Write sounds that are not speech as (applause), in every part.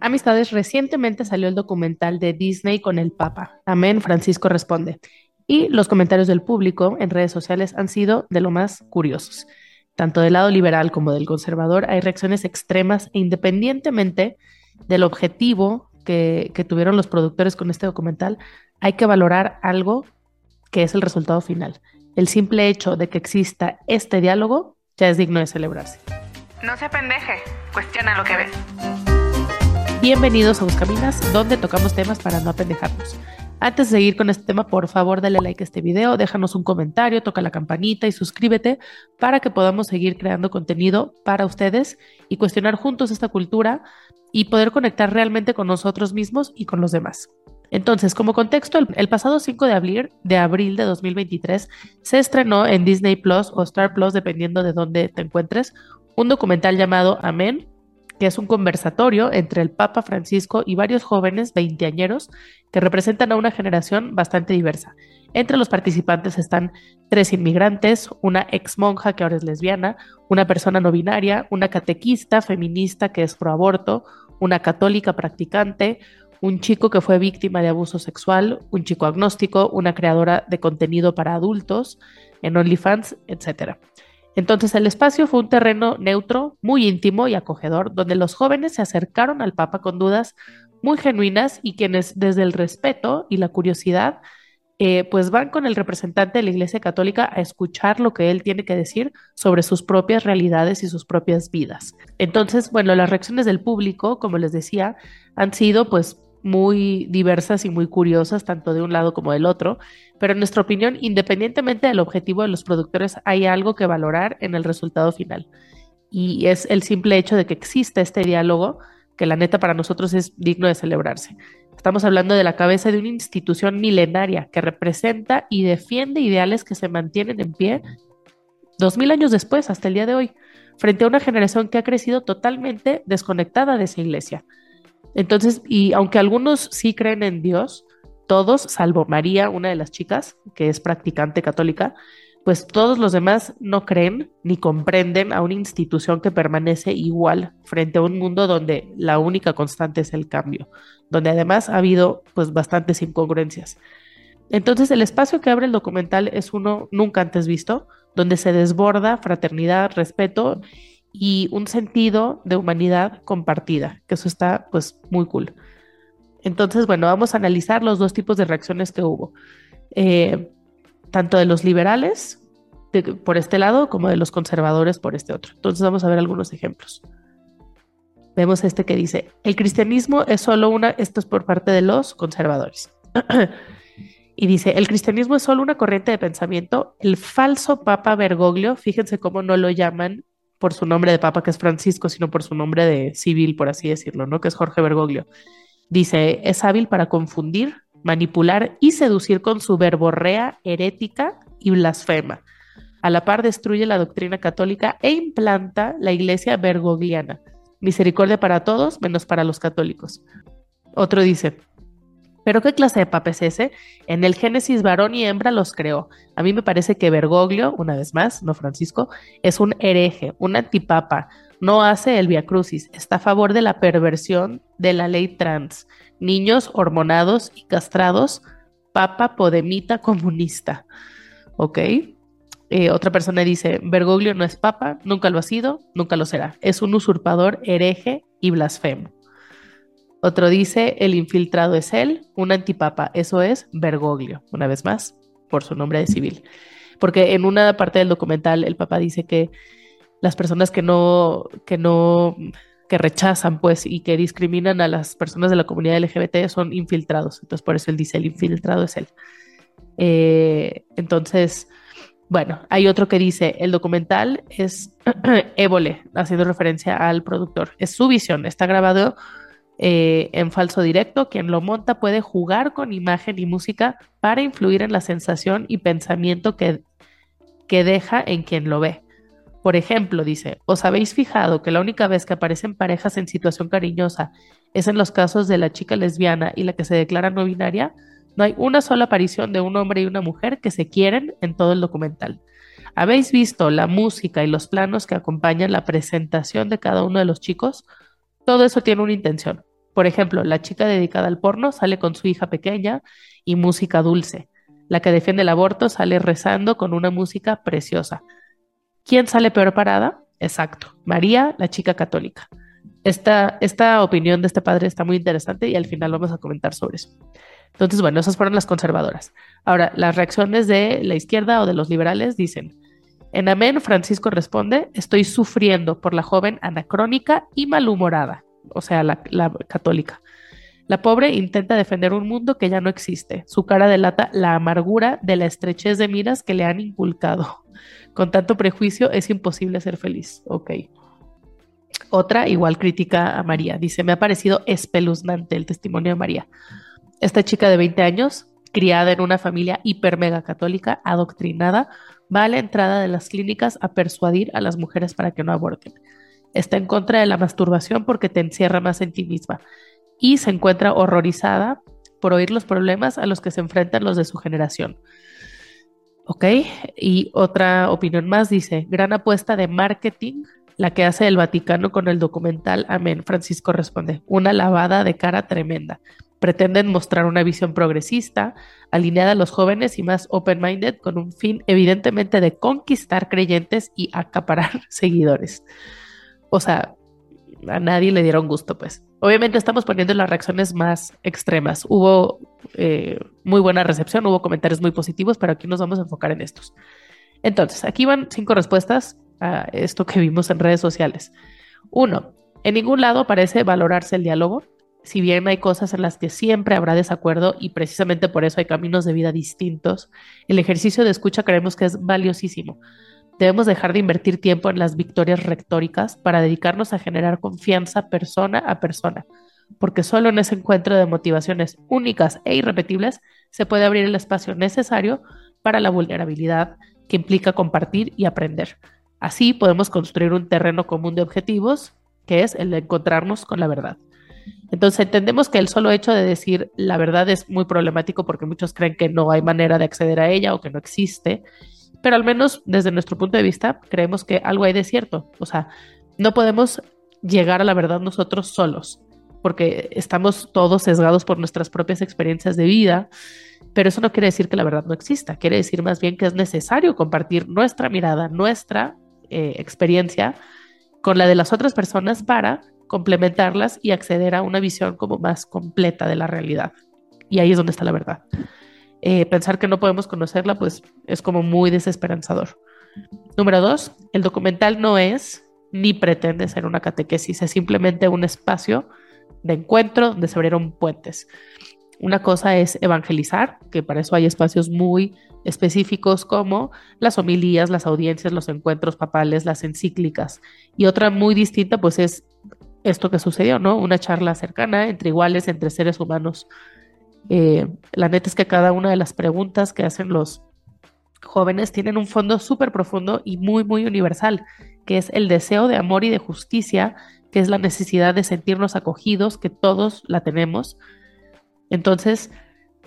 Amistades, recientemente salió el documental de Disney con el Papa. Amén, Francisco responde. Y los comentarios del público en redes sociales han sido de lo más curiosos. Tanto del lado liberal como del conservador hay reacciones extremas e independientemente del objetivo que, tuvieron los productores con este documental, hay que valorar algo que es el resultado final. El simple hecho de que exista este diálogo ya es digno de celebrarse. No se pendeje, cuestiona lo que ves. Bienvenidos a Buscaminas, donde tocamos temas para no apendejarnos. Antes de seguir con este tema, por favor, dale like a este video, déjanos un comentario, toca la campanita y suscríbete para que podamos seguir creando contenido para ustedes y cuestionar juntos esta cultura y poder conectar realmente con nosotros mismos y con los demás. Entonces, como contexto, el, pasado 5 de abril, de abril de 2023 se estrenó en Disney Plus o Star Plus, dependiendo de dónde te encuentres, un documental llamado Amén, que es un conversatorio entre el Papa Francisco y varios jóvenes veinteañeros que representan a una generación bastante diversa. Entre los participantes están tres inmigrantes, una ex monja que ahora es lesbiana, una persona no binaria, una catequista feminista que es pro aborto, una católica practicante, un chico que fue víctima de abuso sexual, un chico agnóstico, una creadora de contenido para adultos en OnlyFans, etc. Entonces el espacio fue un terreno neutro, muy íntimo y acogedor, donde los jóvenes se acercaron al Papa con dudas muy genuinas y quienes desde el respeto y la curiosidad, eh, pues van con el representante de la Iglesia Católica a escuchar lo que él tiene que decir sobre sus propias realidades y sus propias vidas. Entonces, bueno, las reacciones del público, como les decía, han sido pues muy diversas y muy curiosas, tanto de un lado como del otro, pero en nuestra opinión, independientemente del objetivo de los productores, hay algo que valorar en el resultado final. Y es el simple hecho de que exista este diálogo, que la neta para nosotros es digno de celebrarse. Estamos hablando de la cabeza de una institución milenaria que representa y defiende ideales que se mantienen en pie dos mil años después, hasta el día de hoy, frente a una generación que ha crecido totalmente desconectada de esa iglesia entonces, y aunque algunos sí creen en Dios, todos, salvo María, una de las chicas, que es practicante católica, pues todos los demás no creen ni comprenden a una institución que permanece igual frente a un mundo donde la única constante es el cambio, donde además ha habido pues bastantes incongruencias. Entonces el espacio que abre el documental es uno nunca antes visto, donde se desborda fraternidad, respeto y un sentido de humanidad compartida, que eso está pues muy cool. Entonces, bueno, vamos a analizar los dos tipos de reacciones que hubo, eh, tanto de los liberales por este lado como de los conservadores por este otro. Entonces vamos a ver algunos ejemplos. Vemos este que dice, el cristianismo es solo una, esto es por parte de los conservadores. (clears throat) y dice, el cristianismo es solo una corriente de pensamiento. El falso Papa Bergoglio, fíjense cómo no lo llaman por su nombre de papa, que es Francisco, sino por su nombre de civil, por así decirlo, ¿no? Que es Jorge Bergoglio. Dice, es hábil para confundir, manipular y seducir con su verborrea herética y blasfema. A la par destruye la doctrina católica e implanta la iglesia bergogliana. Misericordia para todos, menos para los católicos. Otro dice, pero ¿qué clase de papa es ese? En el Génesis varón y hembra los creó. A mí me parece que Bergoglio, una vez más, no Francisco, es un hereje, un antipapa. No hace el Via Crucis, está a favor de la perversión de la ley trans. Niños hormonados y castrados, papa podemita comunista. ¿Ok? Eh, otra persona dice, Bergoglio no es papa, nunca lo ha sido, nunca lo será. Es un usurpador, hereje y blasfemo. Otro dice, el infiltrado es él, un antipapa, eso es Bergoglio, una vez más, por su nombre de civil. Porque en una parte del documental el papa dice que las personas que no, que no, que rechazan pues y que discriminan a las personas de la comunidad LGBT son infiltrados. Entonces por eso él dice, el infiltrado es él. Eh, entonces, bueno, hay otro que dice, el documental es (clears throat) Évole, haciendo referencia al productor. Es su visión, está grabado eh, en falso directo, quien lo monta puede jugar con imagen y música para influir en la sensación y pensamiento que, que deja en quien lo ve. Por ejemplo, dice, ¿os habéis fijado que la única vez que aparecen parejas en situación cariñosa es en los casos de la chica lesbiana y la que se declara no binaria? No hay una sola aparición de un hombre y una mujer que se quieren en todo el documental. ¿Habéis visto la música y los planos que acompañan la presentación de cada uno de los chicos? Todo eso tiene una intención. Por ejemplo, la chica dedicada al porno sale con su hija pequeña y música dulce. La que defiende el aborto sale rezando con una música preciosa. ¿Quién sale peor parada? Exacto, María, la chica católica. Esta, esta opinión de este padre está muy interesante y al final vamos a comentar sobre eso. Entonces, bueno, esas fueron las conservadoras. Ahora, las reacciones de la izquierda o de los liberales dicen, en Amén, Francisco responde, estoy sufriendo por la joven anacrónica y malhumorada, o sea, la, católica. La pobre intenta defender un mundo que ya no existe. Su cara delata la amargura de la estrechez de miras que le han inculcado. Con tanto prejuicio es imposible ser feliz. Ok. Otra igual critica a María. Dice, me ha parecido espeluznante el testimonio de María. Esta chica de 20 años, criada en una familia hiper mega católica, adoctrinada, va a la entrada de las clínicas a persuadir a las mujeres para que no aborten. Está en contra de la masturbación porque te encierra más en ti misma y se encuentra horrorizada por oír los problemas a los que se enfrentan los de su generación. ¿Ok? Y otra opinión más dice, gran apuesta de marketing, la que hace el Vaticano con el documental Amén. Francisco responde, una lavada de cara tremenda. Pretenden mostrar una visión progresista, alineada a los jóvenes y más open-minded, con un fin evidentemente de conquistar creyentes y acaparar (laughs) seguidores. O sea, a nadie le dieron gusto, pues. Obviamente estamos poniendo las reacciones más extremas. Hubo eh, muy buena recepción, hubo comentarios muy positivos, pero aquí nos vamos a enfocar en estos. Entonces, aquí van cinco respuestas a esto que vimos en redes sociales. Uno, en ningún lado parece valorarse el diálogo, si bien hay cosas en las que siempre habrá desacuerdo y precisamente por eso hay caminos de vida distintos, el ejercicio de escucha creemos que es valiosísimo. Debemos dejar de invertir tiempo en las victorias retóricas para dedicarnos a generar confianza persona a persona, porque solo en ese encuentro de motivaciones únicas e irrepetibles se puede abrir el espacio necesario para la vulnerabilidad que implica compartir y aprender. Así podemos construir un terreno común de objetivos, que es el de encontrarnos con la verdad. Entonces entendemos que el solo hecho de decir la verdad es muy problemático porque muchos creen que no hay manera de acceder a ella o que no existe pero al menos desde nuestro punto de vista creemos que algo hay de cierto. O sea, no podemos llegar a la verdad nosotros solos, porque estamos todos sesgados por nuestras propias experiencias de vida, pero eso no quiere decir que la verdad no exista, quiere decir más bien que es necesario compartir nuestra mirada, nuestra eh, experiencia con la de las otras personas para complementarlas y acceder a una visión como más completa de la realidad. Y ahí es donde está la verdad. Eh, pensar que no podemos conocerla, pues es como muy desesperanzador. Número dos, el documental no es ni pretende ser una catequesis, es simplemente un espacio de encuentro donde se abrieron puentes. Una cosa es evangelizar, que para eso hay espacios muy específicos como las homilías, las audiencias, los encuentros papales, las encíclicas. Y otra muy distinta, pues es esto que sucedió, ¿no? Una charla cercana entre iguales, entre seres humanos eh, la neta es que cada una de las preguntas que hacen los jóvenes tienen un fondo súper profundo y muy, muy universal, que es el deseo de amor y de justicia, que es la necesidad de sentirnos acogidos, que todos la tenemos. Entonces,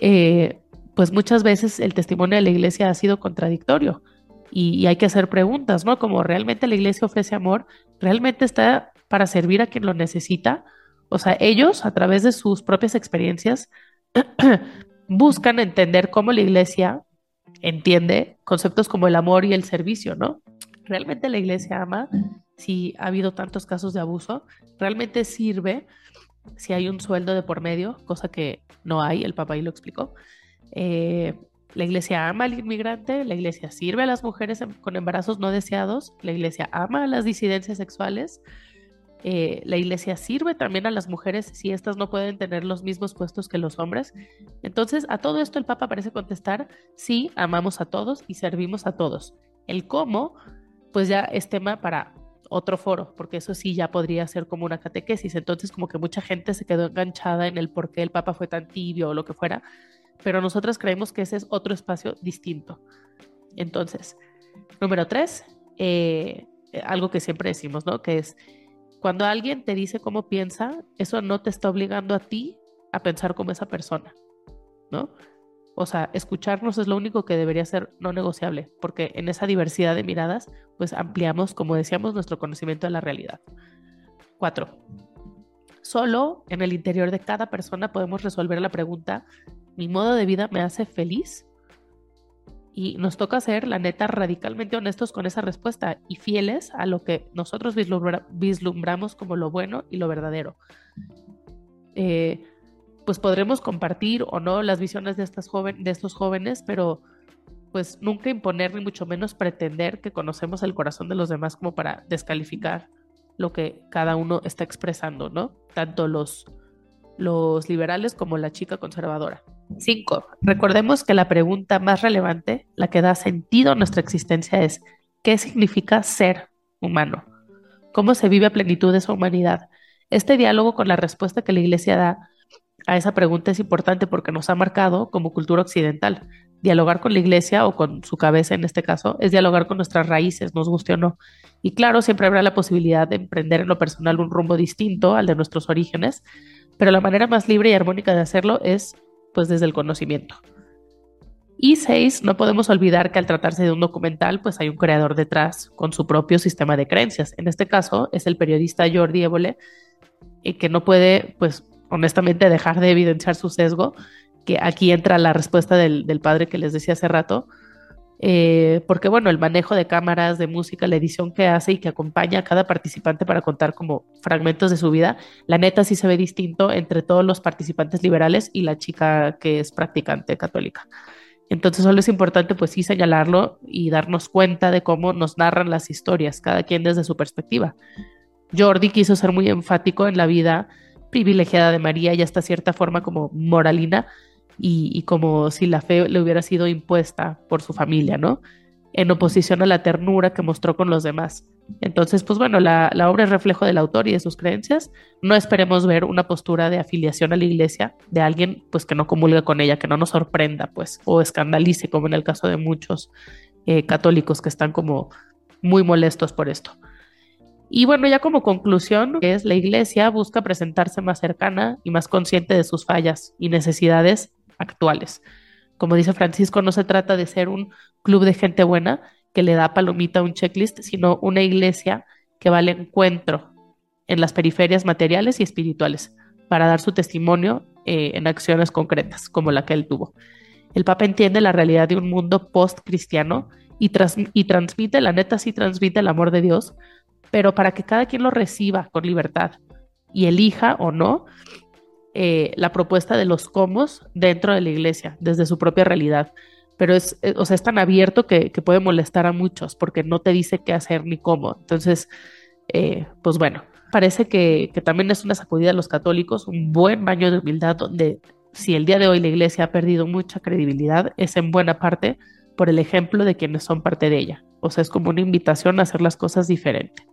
eh, pues muchas veces el testimonio de la iglesia ha sido contradictorio y, y, hay que hacer preguntas, ¿no? Como realmente la iglesia ofrece amor, realmente está para servir a quien lo necesita. O sea, ellos a través de sus propias experiencias (clears throat) buscan entender cómo la iglesia entiende conceptos como el amor y el servicio, ¿no? ¿Realmente la iglesia ama si ha habido tantos casos de abuso? ¿Realmente sirve si hay un sueldo de por medio? Cosa que no hay, el papá ahí lo explicó. Eh, la iglesia ama al inmigrante, la iglesia sirve a las mujeres con embarazos no deseados, la iglesia ama a las disidencias sexuales, eh, la iglesia sirve también a las mujeres si éstas no pueden tener los mismos puestos que los hombres. Entonces, a todo esto el Papa parece contestar, sí, amamos a todos y servimos a todos. El cómo, pues ya es tema para otro foro, porque eso sí ya podría ser como una catequesis. Entonces, como que mucha gente se quedó enganchada en el por qué el Papa fue tan tibio o lo que fuera, pero nosotras creemos que ese es otro espacio distinto. Entonces, número tres, eh, algo que siempre decimos, ¿no? Que es cuando alguien te dice cómo piensa, eso no te está obligando a ti a pensar como esa persona, ¿no? O sea, escucharnos es lo único que debería ser no negociable, porque en esa diversidad de miradas, pues ampliamos, como decíamos, nuestro conocimiento de la realidad. Cuatro. Solo en el interior de cada persona podemos resolver la pregunta, ¿mi modo de vida me hace feliz? Y nos toca ser, la neta, radicalmente honestos con esa respuesta y fieles a lo que nosotros vislumbramos como lo bueno y lo verdadero. Eh, pues podremos compartir o no las visiones de, estas de estos jóvenes, pero pues nunca imponer ni mucho menos pretender que conocemos el corazón de los demás como para descalificar lo que cada uno está expresando, ¿no? Tanto los, los liberales como la chica conservadora. 5. Recordemos que la pregunta más relevante, la que da sentido a nuestra existencia es, ¿qué significa ser humano? ¿Cómo se vive a plenitud esa humanidad? Este diálogo con la respuesta que la Iglesia da a esa pregunta es importante porque nos ha marcado como cultura occidental. Dialogar con la Iglesia o con su cabeza en este caso es dialogar con nuestras raíces, nos guste o no. Y claro, siempre habrá la posibilidad de emprender en lo personal un rumbo distinto al de nuestros orígenes, pero la manera más libre y armónica de hacerlo es pues desde el conocimiento. Y seis, no podemos olvidar que al tratarse de un documental, pues hay un creador detrás con su propio sistema de creencias. En este caso es el periodista Jordi Évole, y que no puede, pues honestamente, dejar de evidenciar su sesgo, que aquí entra la respuesta del, del padre que les decía hace rato, eh, porque bueno, el manejo de cámaras, de música, la edición que hace y que acompaña a cada participante para contar como fragmentos de su vida, la neta sí se ve distinto entre todos los participantes liberales y la chica que es practicante católica. Entonces solo es importante pues sí señalarlo y darnos cuenta de cómo nos narran las historias, cada quien desde su perspectiva. Jordi quiso ser muy enfático en la vida privilegiada de María y hasta cierta forma como moralina, y, como si la fe le hubiera sido impuesta por su familia, ¿no? En oposición a la ternura que mostró con los demás. Entonces, pues bueno, la, la, obra es reflejo del autor y de sus creencias. No esperemos ver una postura de afiliación a la iglesia de alguien pues que no comulga con ella, que no nos sorprenda, pues, o escandalice, como en el caso de muchos eh, católicos que están como muy molestos por esto. Y bueno, ya como conclusión, es la iglesia busca presentarse más cercana y más consciente de sus fallas y necesidades actuales. Como dice Francisco, no se trata de ser un club de gente buena que le da palomita a un checklist, sino una iglesia que va al encuentro en las periferias materiales y espirituales para dar su testimonio eh, en acciones concretas, como la que él tuvo. El Papa entiende la realidad de un mundo post-cristiano y, y transmite, la neta sí transmite el amor de Dios, pero para que cada quien lo reciba con libertad y elija o no, eh, la propuesta de los comos dentro de la iglesia, desde su propia realidad. Pero es, eh, o sea, es tan abierto que, puede molestar a muchos porque no te dice qué hacer ni cómo. Entonces, eh, pues bueno, parece que, que también es una sacudida a los católicos, un buen baño de humildad donde si el día de hoy la iglesia ha perdido mucha credibilidad, es en buena parte por el ejemplo de quienes son parte de ella. O sea, es como una invitación a hacer las cosas diferente.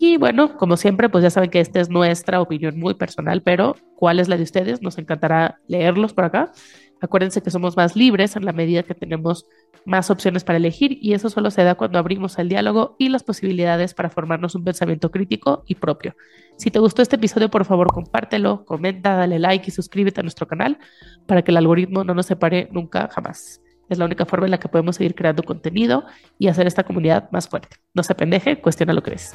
Y bueno, como siempre, pues ya saben que esta es nuestra opinión muy personal, pero ¿cuál es la de ustedes? Nos encantará leerlos por acá. Acuérdense que somos más libres en la medida que tenemos más opciones para elegir y eso solo se da cuando abrimos el diálogo y las posibilidades para formarnos un pensamiento crítico y propio. Si te gustó este episodio, por favor, compártelo, comenta, dale like y suscríbete a nuestro canal para que el algoritmo no nos separe nunca jamás. Es la única forma en la que podemos seguir creando contenido y hacer esta comunidad más fuerte. No se pendeje, cuestiona lo que ves.